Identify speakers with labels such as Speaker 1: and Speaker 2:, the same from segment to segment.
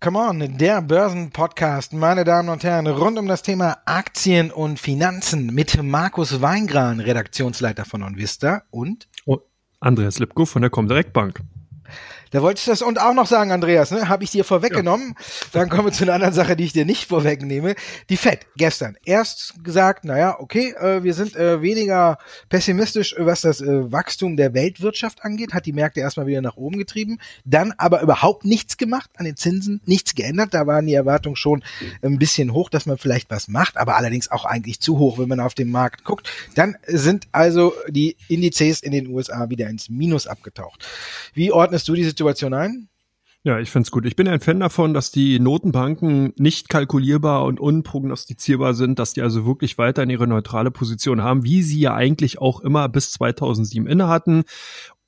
Speaker 1: Come on, der Börsenpodcast, meine Damen und Herren, rund um das Thema Aktien und Finanzen mit Markus Weingran, Redaktionsleiter von OnVista und
Speaker 2: oh, Andreas Lipko von der Comdirect Bank.
Speaker 1: Da wolltest du das und auch noch sagen, Andreas, ne? Habe ich dir vorweggenommen. Ja. Dann kommen wir zu einer anderen Sache, die ich dir nicht vorwegnehme. Die FED gestern erst gesagt, naja, okay, äh, wir sind äh, weniger pessimistisch, was das äh, Wachstum der Weltwirtschaft angeht, hat die Märkte erstmal wieder nach oben getrieben, dann aber überhaupt nichts gemacht an den Zinsen, nichts geändert. Da waren die Erwartungen schon ein bisschen hoch, dass man vielleicht was macht, aber allerdings auch eigentlich zu hoch, wenn man auf den Markt guckt. Dann sind also die Indizes in den USA wieder ins Minus abgetaucht. Wie ordnest du diese Situation ein?
Speaker 2: Ja, ich find's gut. Ich bin ein Fan davon, dass die Notenbanken nicht kalkulierbar und unprognostizierbar sind, dass die also wirklich weiter in ihre neutrale Position haben, wie sie ja eigentlich auch immer bis 2007 inne hatten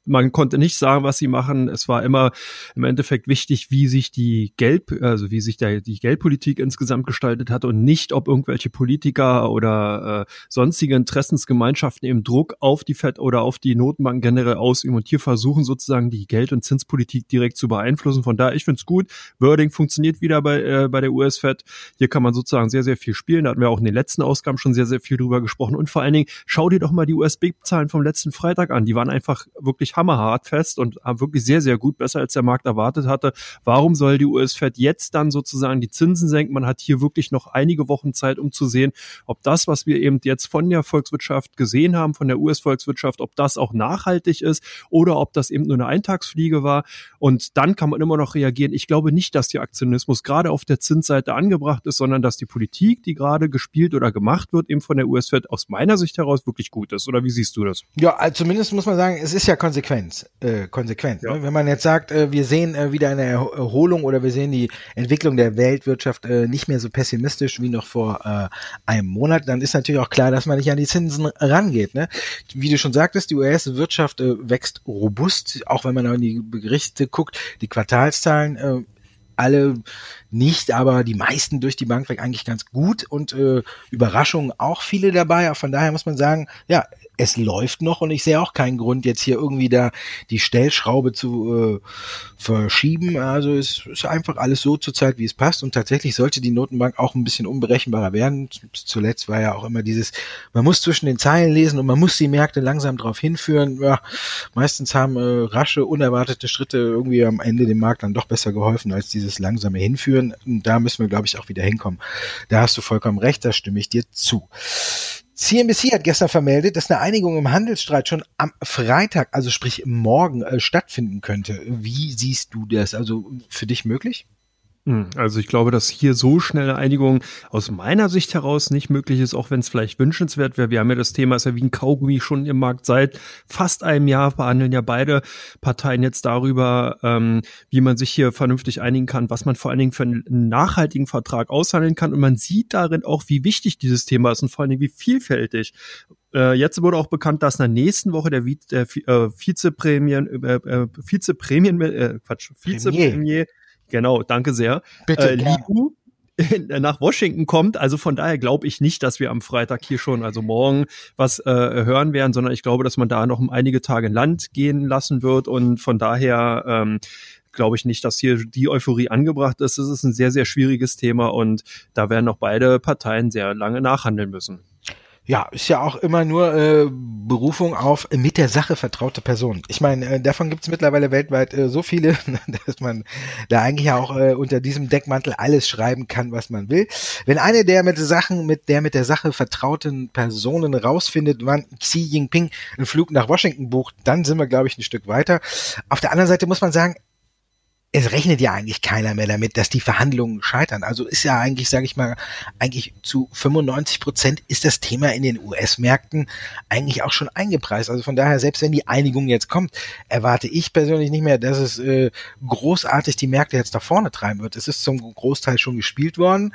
Speaker 2: man konnte nicht sagen, was sie machen. Es war immer im Endeffekt wichtig, wie sich die Geld, also wie sich der, die Geldpolitik insgesamt gestaltet hat und nicht, ob irgendwelche Politiker oder äh, sonstige Interessensgemeinschaften eben Druck auf die FED oder auf die Notenbank generell ausüben und hier versuchen sozusagen die Geld- und Zinspolitik direkt zu beeinflussen. Von daher, ich finde es gut. Wording funktioniert wieder bei, äh, bei der US-Fed. Hier kann man sozusagen sehr, sehr viel spielen. Da hatten wir auch in den letzten Ausgaben schon sehr, sehr viel drüber gesprochen. Und vor allen Dingen, schau dir doch mal die USB-Zahlen vom letzten Freitag an. Die waren einfach wirklich hammerhart fest und wirklich sehr, sehr gut, besser als der Markt erwartet hatte. Warum soll die US-Fed jetzt dann sozusagen die Zinsen senken? Man hat hier wirklich noch einige Wochen Zeit, um zu sehen, ob das, was wir eben jetzt von der Volkswirtschaft gesehen haben, von der US-Volkswirtschaft, ob das auch nachhaltig ist oder ob das eben nur eine Eintagsfliege war. Und dann kann man immer noch reagieren. Ich glaube nicht, dass der Aktionismus gerade auf der Zinsseite angebracht ist, sondern dass die Politik, die gerade gespielt oder gemacht wird, eben von der US-Fed aus meiner Sicht heraus wirklich gut ist. Oder wie siehst du das?
Speaker 1: Ja, also zumindest muss man sagen, es ist ja konsequent konsequent. Äh, konsequent ja. ne? Wenn man jetzt sagt, äh, wir sehen äh, wieder eine Erholung oder wir sehen die Entwicklung der Weltwirtschaft äh, nicht mehr so pessimistisch wie noch vor äh, einem Monat, dann ist natürlich auch klar, dass man nicht an die Zinsen rangeht. Ne? Wie du schon sagtest, die US-Wirtschaft äh, wächst robust, auch wenn man an die Berichte guckt, die Quartalszahlen alle nicht, aber die meisten durch die Bank weg eigentlich ganz gut und äh, Überraschungen auch viele dabei. Von daher muss man sagen, ja, es läuft noch und ich sehe auch keinen Grund, jetzt hier irgendwie da die Stellschraube zu äh, verschieben. Also es ist einfach alles so zurzeit, wie es passt. Und tatsächlich sollte die Notenbank auch ein bisschen unberechenbarer werden. Zuletzt war ja auch immer dieses, man muss zwischen den Zeilen lesen und man muss die Märkte langsam darauf hinführen. Ja, meistens haben äh, rasche, unerwartete Schritte irgendwie am Ende dem Markt dann doch besser geholfen als dieses langsame Hinführen. Und da müssen wir, glaube ich, auch wieder hinkommen. Da hast du vollkommen recht, da stimme ich dir zu. CNBC hat gestern vermeldet, dass eine Einigung im Handelsstreit schon am Freitag, also sprich morgen, äh, stattfinden könnte. Wie siehst du das? Also für dich möglich?
Speaker 2: Hm, also ich glaube, dass hier so schnelle Einigung aus meiner Sicht heraus nicht möglich ist, auch wenn es vielleicht wünschenswert wäre. Wir haben ja das Thema, ist ja wie ein Kaugummi schon im Markt seit fast einem Jahr, behandeln ja beide Parteien jetzt darüber, ähm, wie man sich hier vernünftig einigen kann, was man vor allen Dingen für einen nachhaltigen Vertrag aushandeln kann. Und man sieht darin auch, wie wichtig dieses Thema ist und vor allen Dingen wie vielfältig äh, jetzt wurde auch bekannt, dass in der nächsten Woche der, der äh, Vizeprämien, äh, äh, Vizeprämien, äh, Quatsch, Vizeprämie, Genau, danke sehr.
Speaker 1: Bitte. Äh,
Speaker 2: Liu nach Washington kommt. Also von daher glaube ich nicht, dass wir am Freitag hier schon, also morgen, was äh, hören werden, sondern ich glaube, dass man da noch um einige Tage in Land gehen lassen wird. Und von daher ähm, glaube ich nicht, dass hier die Euphorie angebracht ist. Es ist ein sehr, sehr schwieriges Thema und da werden noch beide Parteien sehr lange nachhandeln müssen.
Speaker 1: Ja, ist ja auch immer nur äh, Berufung auf mit der Sache vertraute Person. Ich meine, äh, davon gibt es mittlerweile weltweit äh, so viele, dass man da eigentlich auch äh, unter diesem Deckmantel alles schreiben kann, was man will. Wenn eine der mit Sachen, mit der mit der Sache vertrauten Personen rausfindet, wann Xi Jinping einen Flug nach Washington bucht, dann sind wir, glaube ich, ein Stück weiter. Auf der anderen Seite muss man sagen, es rechnet ja eigentlich keiner mehr damit, dass die Verhandlungen scheitern. Also ist ja eigentlich, sage ich mal, eigentlich zu 95 Prozent ist das Thema in den US-Märkten eigentlich auch schon eingepreist. Also von daher, selbst wenn die Einigung jetzt kommt, erwarte ich persönlich nicht mehr, dass es äh, großartig die Märkte jetzt da vorne treiben wird. Es ist zum Großteil schon gespielt worden.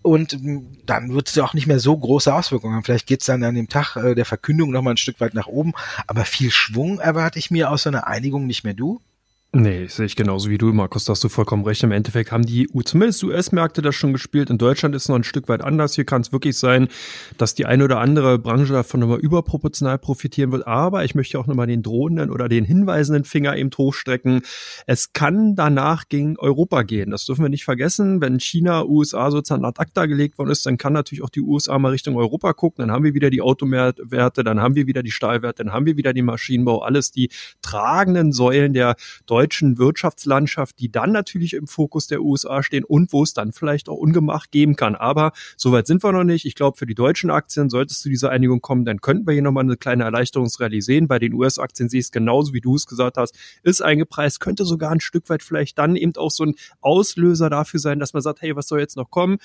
Speaker 1: Und ähm, dann wird es auch nicht mehr so große Auswirkungen haben. Vielleicht geht es dann an dem Tag äh, der Verkündung nochmal ein Stück weit nach oben. Aber viel Schwung erwarte ich mir aus so einer Einigung nicht mehr. Du?
Speaker 2: Nee, sehe ich genauso wie du, Markus, da hast du vollkommen recht. Im Endeffekt haben die zumindest US-Märkte das schon gespielt. In Deutschland ist es noch ein Stück weit anders. Hier kann es wirklich sein, dass die eine oder andere Branche davon nochmal überproportional profitieren wird. Aber ich möchte auch nochmal den drohenden oder den hinweisenden Finger eben hochstrecken. Es kann danach gegen Europa gehen. Das dürfen wir nicht vergessen. Wenn China, USA sozusagen ad acta gelegt worden ist, dann kann natürlich auch die USA mal Richtung Europa gucken. Dann haben wir wieder die Automärwerte, dann haben wir wieder die Stahlwerte, dann haben wir wieder den Maschinenbau. Alles die tragenden Säulen der deutschen deutschen Wirtschaftslandschaft, die dann natürlich im Fokus der USA stehen und wo es dann vielleicht auch Ungemacht geben kann. Aber soweit sind wir noch nicht. Ich glaube, für die deutschen Aktien sollte es zu dieser Einigung kommen, dann könnten wir hier nochmal eine kleine Erleichterungsrallye sehen. Bei den US-Aktien sehe ich es genauso, wie du es gesagt hast, ist eingepreist, könnte sogar ein Stück weit vielleicht dann eben auch so ein Auslöser dafür sein, dass man sagt, hey, was soll jetzt noch kommen?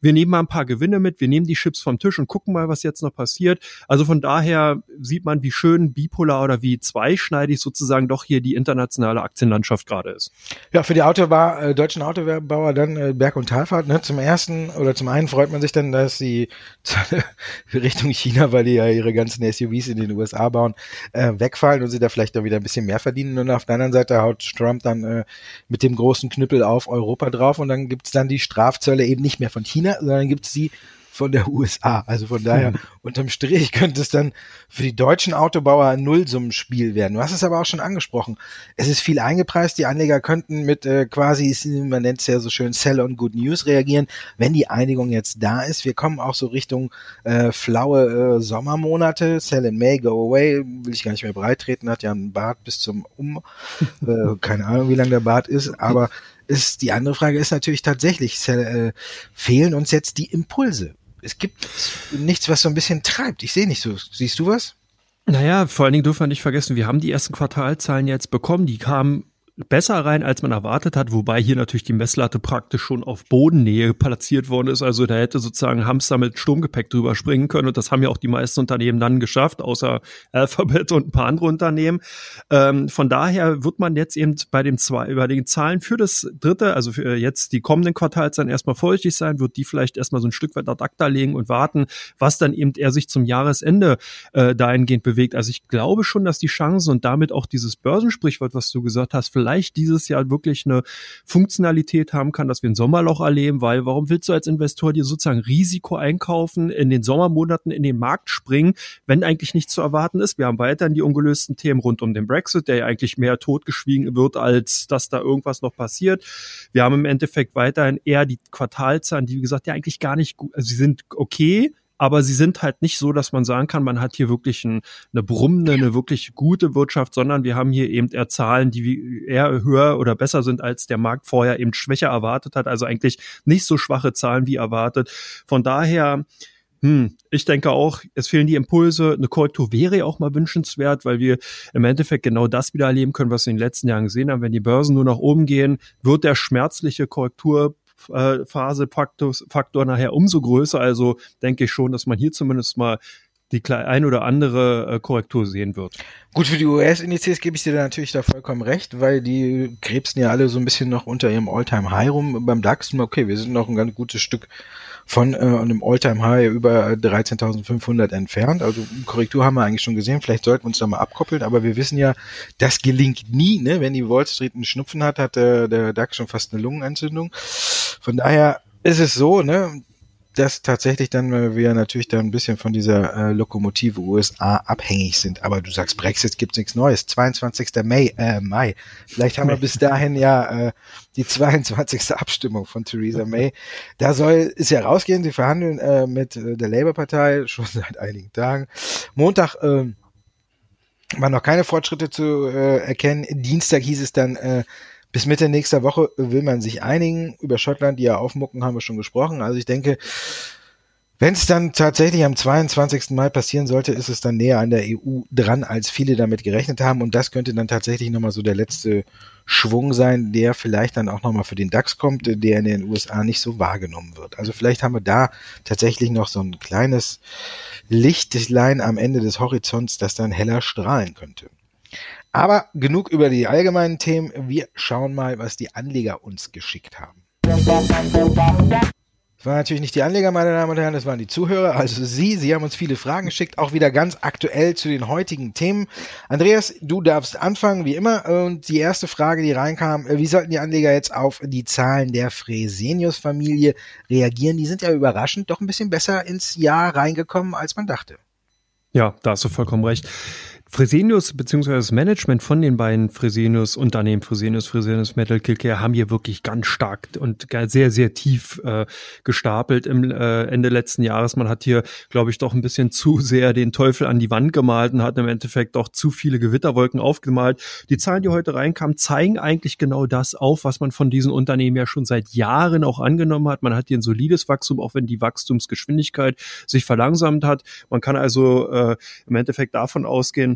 Speaker 2: Wir nehmen mal ein paar Gewinne mit, wir nehmen die Chips vom Tisch und gucken mal, was jetzt noch passiert. Also von daher sieht man, wie schön bipolar oder wie zweischneidig sozusagen doch hier die internationale Aktienlandschaft gerade ist.
Speaker 1: Ja, für die Autobauer, äh, deutschen Autobauer dann äh, Berg- und Talfahrt. Ne? Zum ersten oder zum einen freut man sich dann, dass sie Richtung China, weil die ja ihre ganzen SUVs in den USA bauen, äh, wegfallen und sie da vielleicht dann wieder ein bisschen mehr verdienen. Und auf der anderen Seite haut Trump dann äh, mit dem großen Knüppel auf Europa drauf und dann gibt's dann die Strafzölle eben nicht mehr von China China, sondern gibt es sie von der USA. Also von daher, hm. unterm Strich könnte es dann für die deutschen Autobauer ein Nullsummenspiel werden. Du hast es aber auch schon angesprochen. Es ist viel eingepreist. Die Anleger könnten mit äh, quasi, man nennt es ja so schön, Sell on Good News reagieren, wenn die Einigung jetzt da ist. Wir kommen auch so Richtung äh, flaue äh, Sommermonate. Sell in May, go away. Will ich gar nicht mehr breitreten. Hat ja einen Bart bis zum Um. äh, keine Ahnung, wie lang der Bart ist, aber ist die andere Frage ist natürlich tatsächlich, äh, fehlen uns jetzt die Impulse. Es gibt nichts, was so ein bisschen treibt. Ich sehe nicht so. Siehst du was?
Speaker 2: Naja, vor allen Dingen dürfen wir nicht vergessen, wir haben die ersten Quartalzahlen jetzt bekommen. Die kamen besser rein, als man erwartet hat, wobei hier natürlich die Messlatte praktisch schon auf Bodennähe platziert worden ist. Also da hätte sozusagen Hamster mit Sturmgepäck drüber springen können und das haben ja auch die meisten Unternehmen dann geschafft, außer Alphabet und ein paar andere Unternehmen. Ähm, von daher wird man jetzt eben bei den zwei, über den Zahlen für das dritte, also für jetzt die kommenden Quartalzahlen erstmal vorsichtig sein, wird die vielleicht erstmal so ein Stück weit ad acta legen und warten, was dann eben eher sich zum Jahresende äh, dahingehend bewegt. Also ich glaube schon, dass die Chancen und damit auch dieses Börsensprichwort, was du gesagt hast, vielleicht dieses Jahr wirklich eine Funktionalität haben kann, dass wir ein Sommerloch erleben, weil warum willst du als Investor dir sozusagen Risiko einkaufen, in den Sommermonaten in den Markt springen, wenn eigentlich nichts zu erwarten ist? Wir haben weiterhin die ungelösten Themen rund um den Brexit, der ja eigentlich mehr totgeschwiegen wird, als dass da irgendwas noch passiert. Wir haben im Endeffekt weiterhin eher die Quartalzahlen, die wie gesagt ja eigentlich gar nicht gut, also sie sind okay, aber sie sind halt nicht so, dass man sagen kann, man hat hier wirklich ein, eine brummende, eine wirklich gute Wirtschaft, sondern wir haben hier eben eher Zahlen, die eher höher oder besser sind, als der Markt vorher eben schwächer erwartet hat. Also eigentlich nicht so schwache Zahlen wie erwartet. Von daher, hm, ich denke auch, es fehlen die Impulse. Eine Korrektur wäre ja auch mal wünschenswert, weil wir im Endeffekt genau das wieder erleben können, was wir in den letzten Jahren gesehen haben. Wenn die Börsen nur nach oben gehen, wird der schmerzliche Korrektur Phase-Faktor Faktor nachher umso größer. Also denke ich schon, dass man hier zumindest mal die ein oder andere äh, Korrektur sehen wird.
Speaker 1: Gut, für die US-Indizes gebe ich dir da natürlich da vollkommen recht, weil die krebsen ja alle so ein bisschen noch unter ihrem All-Time-High rum beim DAX. Okay, wir sind noch ein ganz gutes Stück von äh, einem All-Time-High über 13.500 entfernt. Also Korrektur haben wir eigentlich schon gesehen. Vielleicht sollten wir uns da mal abkoppeln, aber wir wissen ja, das gelingt nie. Ne? Wenn die Wall Street einen Schnupfen hat, hat der, der DAX schon fast eine Lungenentzündung. Von daher ist es so, ne, dass tatsächlich dann wir natürlich dann ein bisschen von dieser äh, Lokomotive USA abhängig sind. Aber du sagst, Brexit gibt's nichts Neues. 22. Mai, äh, Mai. Vielleicht haben wir bis dahin ja äh, die 22. Abstimmung von Theresa May. Da soll es ja rausgehen. Sie verhandeln äh, mit äh, der Labour-Partei schon seit einigen Tagen. Montag äh, waren noch keine Fortschritte zu äh, erkennen. Dienstag hieß es dann, äh, bis Mitte nächster Woche will man sich einigen. Über Schottland, die ja aufmucken, haben wir schon gesprochen. Also ich denke, wenn es dann tatsächlich am 22. Mai passieren sollte, ist es dann näher an der EU dran, als viele damit gerechnet haben. Und das könnte dann tatsächlich nochmal so der letzte Schwung sein, der vielleicht dann auch nochmal für den DAX kommt, der in den USA nicht so wahrgenommen wird. Also vielleicht haben wir da tatsächlich noch so ein kleines Lichtlein am Ende des Horizonts, das dann heller strahlen könnte. Aber genug über die allgemeinen Themen. Wir schauen mal, was die Anleger uns geschickt haben. Das waren natürlich nicht die Anleger, meine Damen und Herren, das waren die Zuhörer, also Sie. Sie haben uns viele Fragen geschickt, auch wieder ganz aktuell zu den heutigen Themen. Andreas, du darfst anfangen, wie immer. Und die erste Frage, die reinkam, äh, wie sollten die Anleger jetzt auf die Zahlen der Fresenius-Familie reagieren? Die sind ja überraschend doch ein bisschen besser ins Jahr reingekommen, als man dachte.
Speaker 2: Ja, da hast du vollkommen recht. Fresenius bzw. das Management von den beiden Fresenius Unternehmen Fresenius, Fresenius Metal Care haben hier wirklich ganz stark und sehr, sehr tief äh, gestapelt im äh, Ende letzten Jahres. Man hat hier, glaube ich, doch ein bisschen zu sehr den Teufel an die Wand gemalt und hat im Endeffekt doch zu viele Gewitterwolken aufgemalt. Die Zahlen, die heute reinkamen, zeigen eigentlich genau das auf, was man von diesen Unternehmen ja schon seit Jahren auch angenommen hat. Man hat hier ein solides Wachstum, auch wenn die Wachstumsgeschwindigkeit sich verlangsamt hat. Man kann also äh, im Endeffekt davon ausgehen,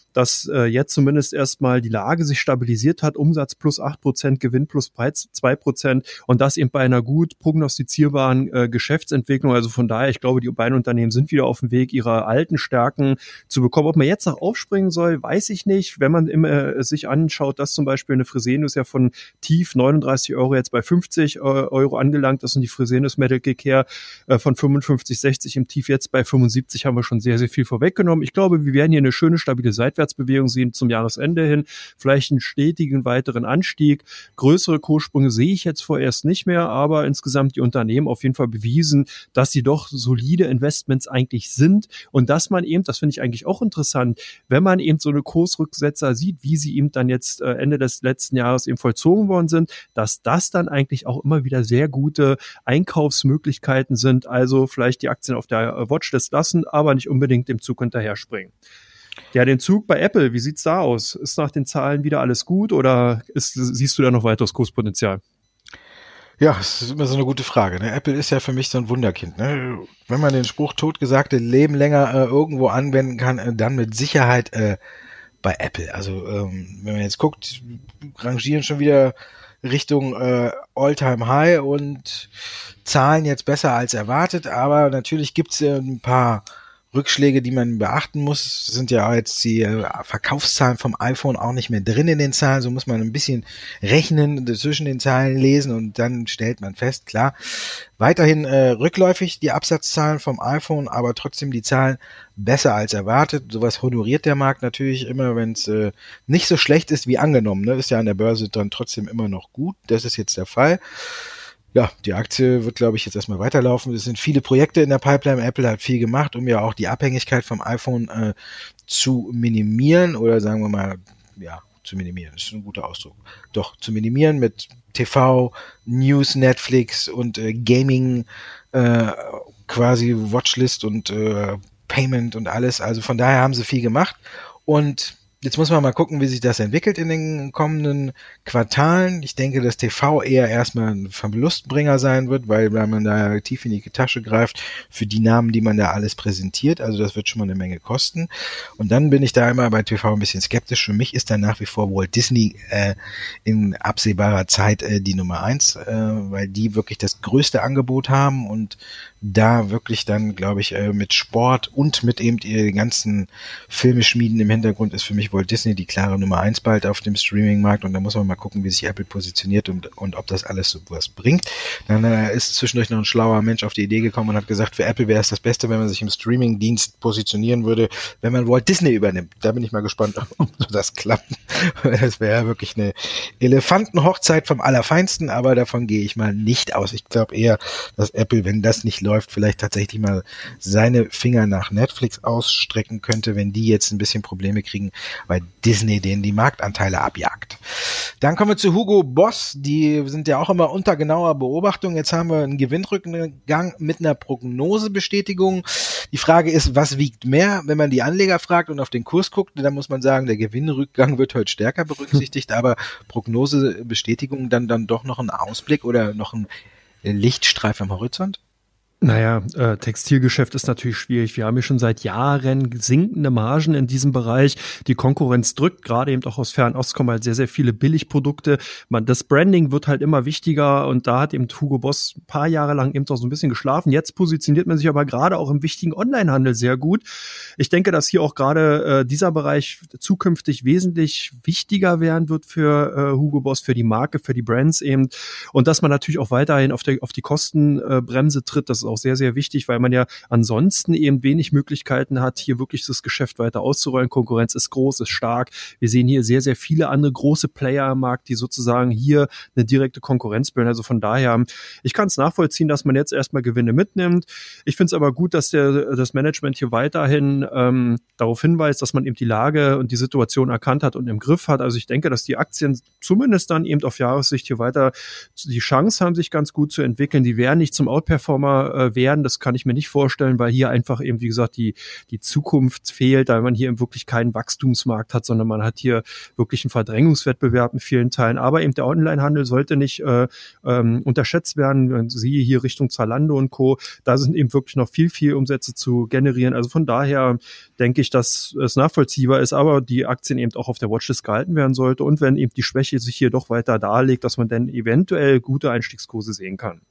Speaker 2: dass äh, jetzt zumindest erstmal die Lage sich stabilisiert hat, Umsatz plus acht Prozent, Gewinn plus zwei Prozent und das eben bei einer gut prognostizierbaren äh, Geschäftsentwicklung. Also von daher, ich glaube, die beiden Unternehmen sind wieder auf dem Weg, ihre alten Stärken zu bekommen. Ob man jetzt noch aufspringen soll, weiß ich nicht. Wenn man immer äh, sich anschaut, dass zum Beispiel eine Fresenius ja von tief 39 Euro jetzt bei 50 äh, Euro angelangt ist und die Fresenius Metal Care äh, von 55, 60 im Tief jetzt bei 75 haben wir schon sehr, sehr viel vorweggenommen. Ich glaube, wir werden hier eine schöne stabile Seitwärts Aufwärtsbewegung sehen zum Jahresende hin, vielleicht einen stetigen weiteren Anstieg. Größere Kurssprünge sehe ich jetzt vorerst nicht mehr, aber insgesamt die Unternehmen auf jeden Fall bewiesen, dass sie doch solide Investments eigentlich sind und dass man eben, das finde ich eigentlich auch interessant, wenn man eben so eine Kursrücksetzer sieht, wie sie eben dann jetzt äh, Ende des letzten Jahres eben vollzogen worden sind, dass das dann eigentlich auch immer wieder sehr gute Einkaufsmöglichkeiten sind. Also vielleicht die Aktien auf der Watchlist lassen, aber nicht unbedingt dem Zug hinterher springen. Ja, den Zug bei Apple, wie sieht's da aus? Ist nach den Zahlen wieder alles gut oder ist, siehst du da noch weiteres Kurspotenzial?
Speaker 1: Ja, es ist immer so eine gute Frage. Ne? Apple ist ja für mich so ein Wunderkind. Ne? Wenn man den Spruch totgesagte Leben länger äh, irgendwo anwenden kann, äh, dann mit Sicherheit äh, bei Apple. Also ähm, wenn man jetzt guckt, rangieren schon wieder Richtung äh, All-Time High und zahlen jetzt besser als erwartet, aber natürlich gibt's äh, ein paar Rückschläge, die man beachten muss, sind ja jetzt die äh, Verkaufszahlen vom iPhone auch nicht mehr drin in den Zahlen. So muss man ein bisschen rechnen, zwischen den Zahlen lesen und dann stellt man fest, klar, weiterhin äh, rückläufig die Absatzzahlen vom iPhone, aber trotzdem die Zahlen besser als erwartet. Sowas honoriert der Markt natürlich immer, wenn es äh, nicht so schlecht ist wie angenommen. Ne? Ist ja an der Börse dann trotzdem immer noch gut. Das ist jetzt der Fall ja, die Aktie wird, glaube ich, jetzt erstmal weiterlaufen. Es sind viele Projekte in der Pipeline. Apple hat viel gemacht, um ja auch die Abhängigkeit vom iPhone äh, zu minimieren oder sagen wir mal, ja, zu minimieren. Das ist ein guter Ausdruck. Doch, zu minimieren mit TV, News, Netflix und äh, Gaming, äh, quasi Watchlist und äh, Payment und alles. Also von daher haben sie viel gemacht. Und Jetzt muss man mal gucken, wie sich das entwickelt in den kommenden Quartalen. Ich denke, dass TV eher erstmal ein Verlustbringer sein wird, weil man da tief in die Tasche greift für die Namen, die man da alles präsentiert. Also das wird schon mal eine Menge kosten. Und dann bin ich da immer bei TV ein bisschen skeptisch. Für mich ist dann nach wie vor Walt Disney äh, in absehbarer Zeit äh, die Nummer eins, äh, weil die wirklich das größte Angebot haben und da wirklich dann, glaube ich, äh, mit Sport und mit eben den ganzen Filmeschmieden im Hintergrund ist für mich Walt Disney die klare Nummer eins bald auf dem Streaming-Markt und da muss man mal gucken, wie sich Apple positioniert und, und ob das alles so was bringt. Dann äh, ist zwischendurch noch ein schlauer Mensch auf die Idee gekommen und hat gesagt, für Apple wäre es das Beste, wenn man sich im Streaming-Dienst positionieren würde, wenn man Walt Disney übernimmt. Da bin ich mal gespannt, ob das klappt. Das wäre wirklich eine Elefantenhochzeit vom Allerfeinsten, aber davon gehe ich mal nicht aus. Ich glaube eher, dass Apple, wenn das nicht läuft, vielleicht tatsächlich mal seine Finger nach Netflix ausstrecken könnte, wenn die jetzt ein bisschen Probleme kriegen, weil Disney denen die Marktanteile abjagt. Dann kommen wir zu Hugo Boss. Die sind ja auch immer unter genauer Beobachtung. Jetzt haben wir einen Gewinnrückgang mit einer Prognosebestätigung. Die Frage ist, was wiegt mehr? Wenn man die Anleger fragt und auf den Kurs guckt, dann muss man sagen, der Gewinnrückgang wird heute stärker berücksichtigt, aber Prognosebestätigung dann, dann doch noch ein Ausblick oder noch ein Lichtstreif am Horizont?
Speaker 2: Naja, äh, Textilgeschäft ist natürlich schwierig. Wir haben ja schon seit Jahren sinkende Margen in diesem Bereich. Die Konkurrenz drückt, gerade eben auch aus Fernost kommen halt sehr, sehr viele Billigprodukte. Man, das Branding wird halt immer wichtiger und da hat eben Hugo Boss ein paar Jahre lang eben auch so ein bisschen geschlafen. Jetzt positioniert man sich aber gerade auch im wichtigen Onlinehandel sehr gut. Ich denke, dass hier auch gerade äh, dieser Bereich zukünftig wesentlich wichtiger werden wird für äh, Hugo Boss, für die Marke, für die Brands eben. Und dass man natürlich auch weiterhin auf, der, auf die Kostenbremse tritt, das ist auch sehr, sehr wichtig, weil man ja ansonsten eben wenig Möglichkeiten hat, hier wirklich das Geschäft weiter auszurollen. Konkurrenz ist groß, ist stark. Wir sehen hier sehr, sehr viele andere große Player am Markt, die sozusagen hier eine direkte Konkurrenz bilden. Also von daher, ich kann es nachvollziehen, dass man jetzt erstmal Gewinne mitnimmt. Ich finde es aber gut, dass der, das Management hier weiterhin ähm, darauf hinweist, dass man eben die Lage und die Situation erkannt hat und im Griff hat. Also ich denke, dass die Aktien zumindest dann eben auf Jahressicht hier weiter die Chance haben, sich ganz gut zu entwickeln. Die werden nicht zum Outperformer äh, werden. Das kann ich mir nicht vorstellen, weil hier einfach eben, wie gesagt, die, die Zukunft fehlt, weil man hier eben wirklich keinen Wachstumsmarkt hat, sondern man hat hier wirklich einen Verdrängungswettbewerb in vielen Teilen. Aber eben der Onlinehandel sollte nicht äh, ähm, unterschätzt werden. Siehe hier Richtung Zalando und Co. Da sind eben wirklich noch viel, viel Umsätze zu generieren. Also von daher denke ich, dass es nachvollziehbar ist, aber die Aktien eben auch auf der Watchlist gehalten werden sollte. Und wenn eben die Schwäche sich hier doch weiter darlegt, dass man dann eventuell gute Einstiegskurse sehen kann.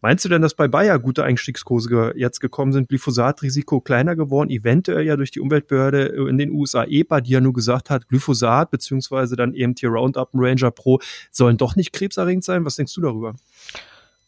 Speaker 2: Meinst du denn, dass bei Bayer gute Einstiegskurse jetzt gekommen sind, Glyphosat-Risiko kleiner geworden, eventuell ja durch die Umweltbehörde in den USA EPA, die ja nur gesagt hat, Glyphosat beziehungsweise dann hier Roundup und Ranger Pro sollen doch nicht krebserregend sein? Was denkst du darüber?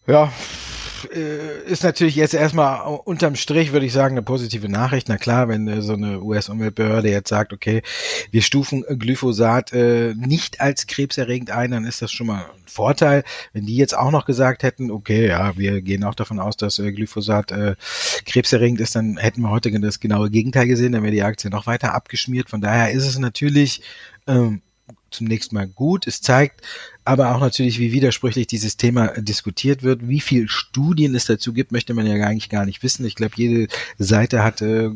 Speaker 1: Ja, äh, ist natürlich jetzt erstmal unterm Strich, würde ich sagen, eine positive Nachricht. Na klar, wenn äh, so eine US-Umweltbehörde jetzt sagt, okay, wir stufen Glyphosat äh, nicht als krebserregend ein, dann ist das schon mal ein Vorteil. Wenn die jetzt auch noch gesagt hätten, okay, ja, wir gehen auch davon aus, dass äh, Glyphosat äh, krebserregend ist, dann hätten wir heute das genaue Gegenteil gesehen, dann wäre die Aktie noch weiter abgeschmiert. Von daher ist es natürlich ähm, zunächst mal gut. Es zeigt aber auch natürlich, wie widersprüchlich dieses Thema diskutiert wird. Wie viel Studien es dazu gibt, möchte man ja eigentlich gar nicht wissen. Ich glaube, jede Seite hat äh,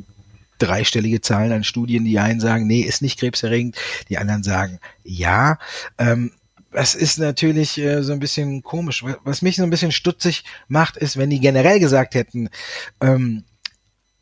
Speaker 1: dreistellige Zahlen an Studien. Die einen sagen, nee, ist nicht krebserregend. Die anderen sagen, ja. Ähm, das ist natürlich äh, so ein bisschen komisch. Was mich so ein bisschen stutzig macht, ist, wenn die generell gesagt hätten, ähm,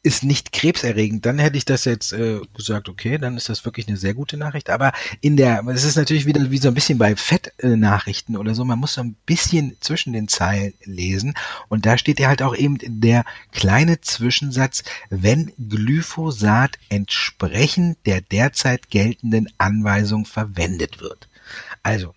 Speaker 1: ist nicht krebserregend, dann hätte ich das jetzt äh, gesagt, okay, dann ist das wirklich eine sehr gute Nachricht. Aber in der, es ist natürlich wieder wie so ein bisschen bei Fettnachrichten oder so, man muss so ein bisschen zwischen den Zeilen lesen. Und da steht ja halt auch eben der kleine Zwischensatz, wenn Glyphosat entsprechend der derzeit geltenden Anweisung verwendet wird. Also,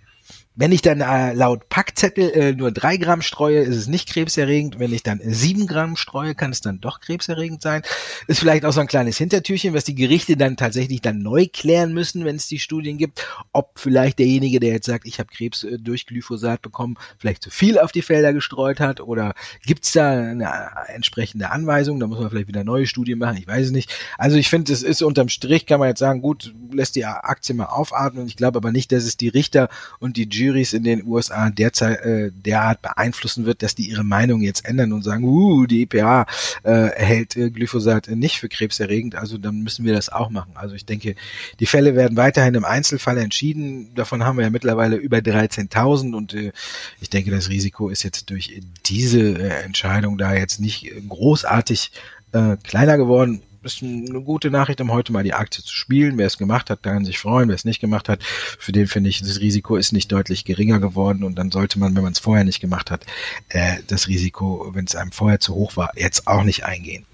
Speaker 1: wenn ich dann äh, laut Packzettel äh, nur drei Gramm streue, ist es nicht krebserregend. Wenn ich dann sieben Gramm streue, kann es dann doch krebserregend sein. Ist vielleicht auch so ein kleines Hintertürchen, was die Gerichte dann tatsächlich dann neu klären müssen, wenn es die Studien gibt, ob vielleicht derjenige, der jetzt sagt, ich habe Krebs äh, durch Glyphosat bekommen, vielleicht zu viel auf die Felder gestreut hat oder gibt es da eine äh, entsprechende Anweisung? Da muss man vielleicht wieder neue Studien machen. Ich weiß es nicht. Also ich finde, es ist unterm Strich, kann man jetzt sagen, gut, lässt die Aktie mal aufatmen. Ich glaube aber nicht, dass es die Richter und die Juries in den USA derzeit äh, derart beeinflussen wird, dass die ihre Meinung jetzt ändern und sagen, uh, die EPA äh, hält äh, Glyphosat nicht für krebserregend, also dann müssen wir das auch machen. Also ich denke, die Fälle werden weiterhin im Einzelfall entschieden. Davon haben wir ja mittlerweile über 13.000 und äh, ich denke, das Risiko ist jetzt durch diese äh, Entscheidung da jetzt nicht großartig äh, kleiner geworden ist eine gute Nachricht, um heute mal die Aktie zu spielen. Wer es gemacht hat, kann sich freuen. Wer es nicht gemacht hat, für den finde ich, das Risiko ist nicht deutlich geringer geworden und dann sollte man, wenn man es vorher nicht gemacht hat, äh, das Risiko, wenn es einem vorher zu hoch war, jetzt auch nicht eingehen.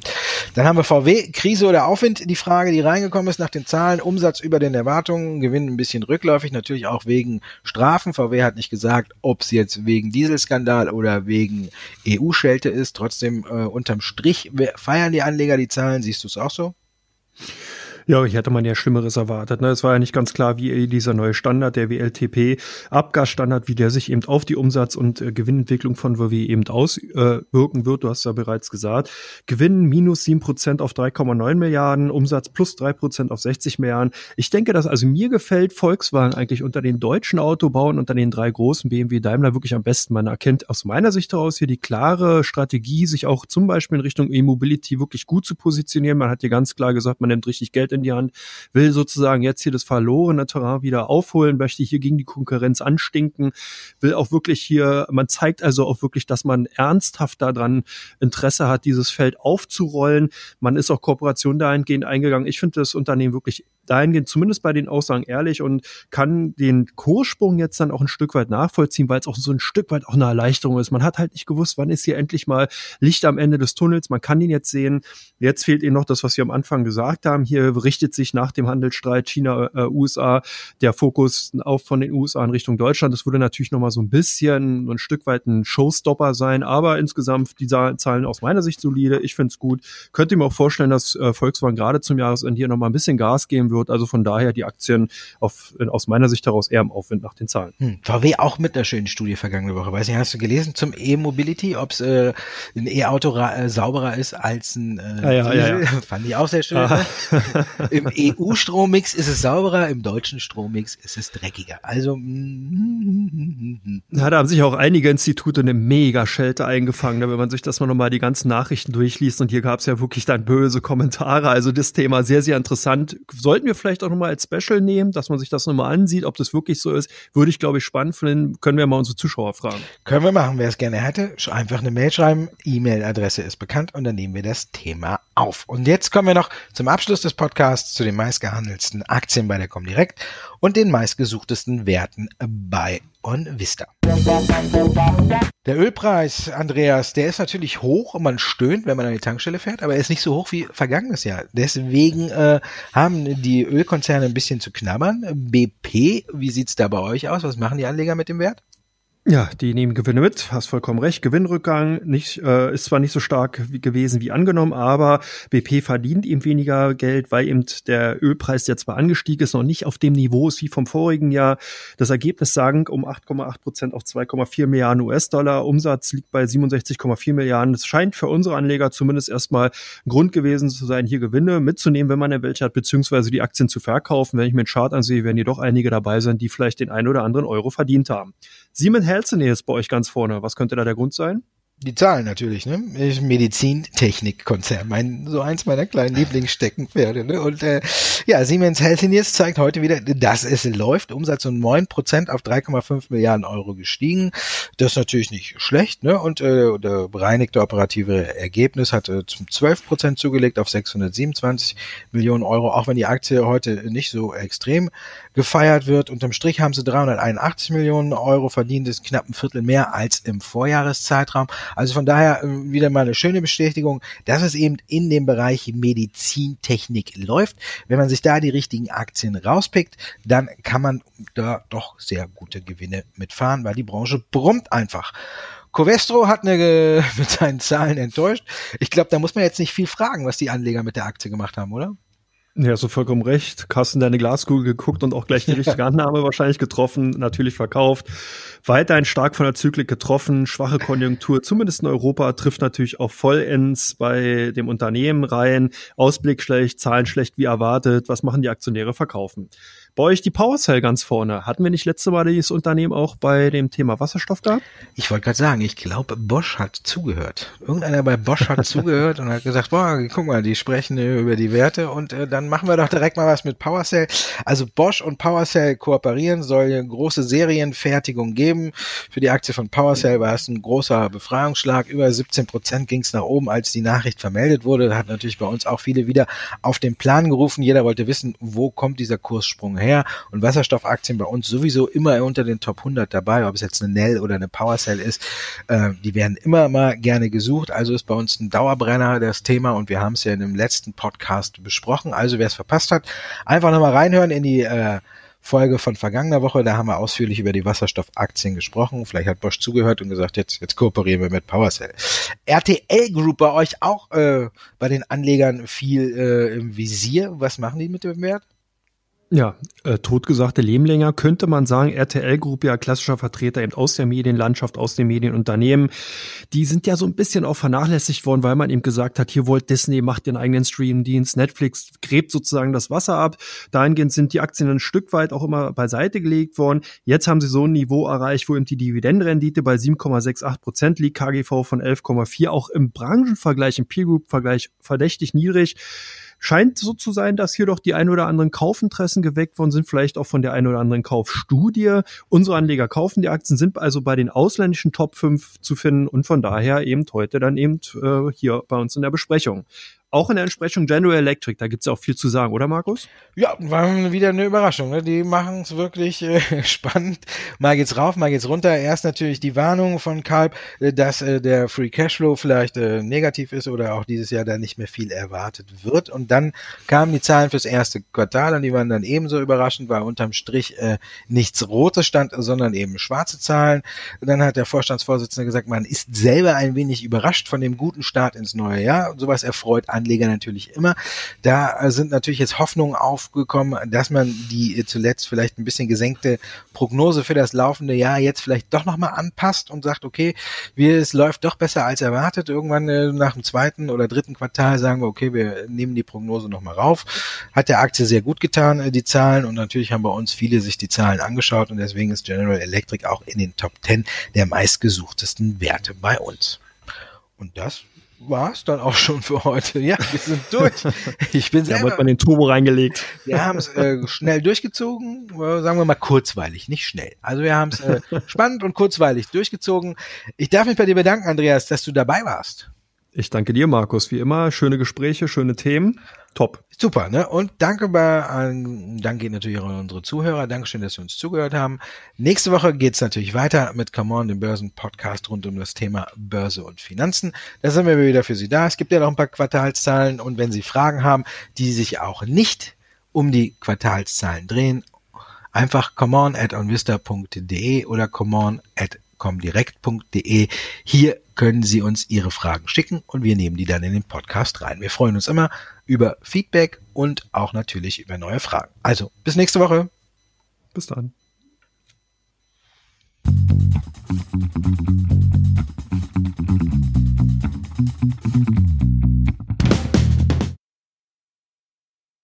Speaker 1: Dann haben wir VW, Krise oder Aufwind, die Frage, die reingekommen ist nach den Zahlen, Umsatz über den Erwartungen, Gewinn ein bisschen rückläufig, natürlich auch wegen Strafen. VW hat nicht gesagt, ob es jetzt wegen Dieselskandal oder wegen EU-Schelte ist. Trotzdem äh, unterm Strich feiern die Anleger die Zahlen, siehst du es auch so?
Speaker 2: Ja, ich hätte man ja Schlimmeres erwartet. Ne? Es war ja nicht ganz klar, wie dieser neue Standard, der WLTP-Abgasstandard, wie der sich eben auf die Umsatz- und äh, Gewinnentwicklung von VW eben auswirken äh, wird. Du hast ja bereits gesagt. Gewinn minus sieben Prozent auf 3,9 Milliarden, Umsatz plus drei Prozent auf 60 Milliarden. Ich denke, dass also mir gefällt Volkswagen eigentlich unter den deutschen Autobauern, unter den drei großen BMW, Daimler wirklich am besten. Man erkennt aus meiner Sicht heraus hier die klare Strategie, sich auch zum Beispiel in Richtung E-Mobility wirklich gut zu positionieren. Man hat hier ganz klar gesagt, man nimmt richtig Geld in die Hand, will sozusagen jetzt hier das verlorene Terrain wieder aufholen, möchte hier gegen die Konkurrenz anstinken, will auch wirklich hier, man zeigt also auch wirklich, dass man ernsthaft daran Interesse hat, dieses Feld aufzurollen. Man ist auch Kooperation dahingehend eingegangen. Ich finde das Unternehmen wirklich dahingehend zumindest bei den Aussagen ehrlich und kann den Kurssprung jetzt dann auch ein Stück weit nachvollziehen, weil es auch so ein Stück weit auch eine Erleichterung ist. Man hat halt nicht gewusst, wann ist hier endlich mal Licht am Ende des Tunnels. Man kann ihn jetzt sehen. Jetzt fehlt ihnen noch das, was wir am Anfang gesagt haben. Hier richtet sich nach dem Handelsstreit China, äh, der Fokus auf von den USA in Richtung Deutschland. Das würde natürlich noch mal so ein bisschen, ein Stück weit ein Showstopper sein, aber insgesamt die Zahlen aus meiner Sicht solide. Ich finde es gut. Könnte mir auch vorstellen, dass äh, Volkswagen gerade zum Jahresende hier noch mal ein bisschen Gas geben wird. Also von daher die Aktien auf, aus meiner Sicht heraus eher im Aufwind nach den Zahlen.
Speaker 1: Hm. VW auch mit einer schönen Studie vergangene Woche. Weiß nicht, hast du gelesen zum E-Mobility, ob es äh, ein E-Auto äh, sauberer ist als ein äh,
Speaker 2: ah, ja, ja, ja.
Speaker 1: Fand ich auch sehr schön. Ne? Im EU-Strommix ist es sauberer, im deutschen Strommix ist es dreckiger. Also mm,
Speaker 2: mm, mm, ja, da haben sich auch einige Institute eine Mega-Schelte eingefangen, ne? wenn man sich das mal nochmal die ganzen Nachrichten durchliest. Und hier gab es ja wirklich dann böse Kommentare. Also das Thema sehr, sehr interessant. Sollten wir vielleicht auch nochmal als Special nehmen, dass man sich das nochmal ansieht, ob das wirklich so ist. Würde ich, glaube ich, spannend finden. Können wir mal unsere Zuschauer fragen.
Speaker 1: Können wir machen. Wer es gerne hätte, einfach eine Mail schreiben. E-Mail-Adresse ist bekannt und dann nehmen wir das Thema auf. Und jetzt kommen wir noch zum Abschluss des Podcasts zu den meistgehandelten Aktien bei der Comdirect und den meistgesuchtesten Werten bei OnVista. Der Ölpreis, Andreas, der ist natürlich hoch und man stöhnt, wenn man an die Tankstelle fährt, aber er ist nicht so hoch wie vergangenes Jahr. Deswegen äh, haben die Ölkonzerne ein bisschen zu knabbern. BP, wie sieht's da bei euch aus? Was machen die Anleger mit dem Wert?
Speaker 2: Ja, die nehmen Gewinne mit, hast vollkommen recht. Gewinnrückgang nicht, äh, ist zwar nicht so stark wie gewesen wie angenommen, aber BP verdient eben weniger Geld, weil eben der Ölpreis, der zwar angestiegen ist, noch nicht auf dem Niveau ist wie vom vorigen Jahr. Das Ergebnis sank um 8,8 Prozent auf 2,4 Milliarden US-Dollar. Umsatz liegt bei 67,4 Milliarden. Es scheint für unsere Anleger zumindest erstmal ein Grund gewesen zu sein, hier Gewinne mitzunehmen, wenn man eine welche hat, beziehungsweise die Aktien zu verkaufen. Wenn ich mir den Chart ansehe, werden hier doch einige dabei sein, die vielleicht den einen oder anderen Euro verdient haben. Siemens Healthineers ist bei euch ganz vorne. Was könnte da der Grund sein?
Speaker 1: Die Zahlen natürlich, ne? Medizintechnikkonzern, mein so eins meiner kleinen Lieblingssteckenpferde, ne? Und äh, ja, Siemens Healthineers zeigt heute wieder, dass es läuft. Umsatz um neun Prozent auf 3,5 Milliarden Euro gestiegen. Das ist natürlich nicht schlecht, ne? Und äh, der bereinigte operative Ergebnis hat äh, zum 12 Prozent zugelegt auf 627 Millionen Euro, auch wenn die Aktie heute nicht so extrem gefeiert wird. Unterm Strich haben sie 381 Millionen Euro verdient, das ist knapp ein Viertel mehr als im Vorjahreszeitraum. Also von daher äh, wieder mal eine schöne Bestätigung, dass es eben in dem Bereich Medizintechnik läuft. Wenn man sich da die richtigen Aktien rauspickt, dann kann man da doch sehr gute Gewinne mitfahren, weil die Branche brummt einfach. Covestro hat eine, mit seinen Zahlen enttäuscht. Ich glaube, da muss man jetzt nicht viel fragen, was die Anleger mit der Aktie gemacht haben, oder?
Speaker 2: Ja, so vollkommen recht. Carsten deine Glaskugel geguckt und auch gleich die richtige Annahme wahrscheinlich getroffen, natürlich verkauft. Weiterhin stark von der Zyklik getroffen, schwache Konjunktur, zumindest in Europa, trifft natürlich auch vollends bei dem Unternehmen rein. Ausblick schlecht, Zahlen schlecht wie erwartet. Was machen die Aktionäre? Verkaufen. Bei euch die PowerCell ganz vorne. Hatten wir nicht letzte Mal dieses Unternehmen auch bei dem Thema Wasserstoff gehabt?
Speaker 1: Ich wollte gerade sagen, ich glaube, Bosch hat zugehört. Irgendeiner bei Bosch hat zugehört und hat gesagt, boah, guck mal, die sprechen über die Werte und äh, dann machen wir doch direkt mal was mit PowerCell. Also Bosch und PowerCell kooperieren, soll eine große Serienfertigung geben. Für die Aktie von PowerCell war es ein großer Befreiungsschlag. Über 17 Prozent ging es nach oben, als die Nachricht vermeldet wurde. Da hat natürlich bei uns auch viele wieder auf den Plan gerufen. Jeder wollte wissen, wo kommt dieser Kurssprung her? Her. Und Wasserstoffaktien bei uns sowieso immer unter den Top 100 dabei, ob es jetzt eine Nell oder eine PowerCell ist. Äh, die werden immer mal gerne gesucht. Also ist bei uns ein Dauerbrenner das Thema und wir haben es ja in dem letzten Podcast besprochen. Also wer es verpasst hat, einfach nochmal reinhören in die äh, Folge von vergangener Woche. Da haben wir ausführlich über die Wasserstoffaktien gesprochen. Vielleicht hat Bosch zugehört und gesagt, jetzt, jetzt kooperieren wir mit PowerCell. RTL Group bei euch auch äh, bei den Anlegern viel äh, im Visier. Was machen die mit dem Wert?
Speaker 2: Ja, äh, totgesagte Lehmlänger könnte man sagen, RTL Group ja klassischer Vertreter eben aus der Medienlandschaft, aus den Medienunternehmen. Die sind ja so ein bisschen auch vernachlässigt worden, weil man eben gesagt hat, hier wollt Disney, macht den eigenen Streamdienst, Netflix gräbt sozusagen das Wasser ab. Dahingehend sind die Aktien ein Stück weit auch immer beiseite gelegt worden. Jetzt haben sie so ein Niveau erreicht, wo eben die Dividendenrendite bei 7,68 Prozent liegt, KGV von 11,4, auch im Branchenvergleich, im Peer Group Vergleich verdächtig niedrig. Scheint so zu sein, dass hier doch die ein oder anderen Kaufinteressen geweckt worden sind, vielleicht auch von der ein oder anderen Kaufstudie. Unsere Anleger kaufen die Aktien, sind also bei den ausländischen Top 5 zu finden und von daher eben heute dann eben äh, hier bei uns in der Besprechung auch in der Entsprechung General Electric, da gibt es ja auch viel zu sagen, oder Markus?
Speaker 1: Ja, war wieder eine Überraschung. Ne? Die machen es wirklich äh, spannend. Mal geht's rauf, mal geht's runter. Erst natürlich die Warnung von Kalb, äh, dass äh, der Free Cashflow vielleicht äh, negativ ist oder auch dieses Jahr da nicht mehr viel erwartet wird. Und dann kamen die Zahlen fürs erste Quartal und die waren dann ebenso überraschend, weil unterm Strich äh, nichts Rotes stand, sondern eben schwarze Zahlen. Und dann hat der Vorstandsvorsitzende gesagt, man ist selber ein wenig überrascht von dem guten Start ins neue Jahr. Sowas erfreut Anleger natürlich immer. Da äh, sind natürlich jetzt Hoffnungen aufgekommen, dass man die äh, zuletzt vielleicht ein bisschen gesenkte Prognose für das laufende Jahr jetzt vielleicht doch nochmal anpasst und sagt, okay, wir, es läuft doch besser als erwartet. Irgendwann äh, nach dem zweiten oder dritten Quartal sagen wir, okay, wir nehmen die Prognose nochmal rauf. Hat der Aktie sehr gut getan, die Zahlen. Und natürlich haben bei uns viele sich die Zahlen angeschaut und deswegen ist General Electric auch in den Top 10 der meistgesuchtesten Werte bei uns. Und das war es dann auch schon für heute. Ja, wir sind durch.
Speaker 2: Ich bin selber. Da wird man den Turbo reingelegt.
Speaker 1: Wir haben es äh, schnell durchgezogen, äh, sagen wir mal kurzweilig, nicht schnell. Also wir haben es äh, spannend und kurzweilig durchgezogen. Ich darf mich bei dir bedanken, Andreas, dass du dabei warst.
Speaker 2: Ich danke dir, Markus. Wie immer, schöne Gespräche, schöne Themen. Top.
Speaker 1: Super, ne? Und danke an, danke natürlich auch an unsere Zuhörer. Dankeschön, dass Sie uns zugehört haben. Nächste Woche geht's natürlich weiter mit Come On, dem Börsen-Podcast rund um das Thema Börse und Finanzen. Da sind wir wieder für Sie da. Es gibt ja noch ein paar Quartalszahlen und wenn Sie Fragen haben, die sich auch nicht um die Quartalszahlen drehen, einfach come on at onvista.de oder come on at comdirekt.de. Hier können Sie uns Ihre Fragen schicken und wir nehmen die dann in den Podcast rein. Wir freuen uns immer über Feedback und auch natürlich über neue Fragen. Also, bis nächste Woche.
Speaker 2: Bis dann.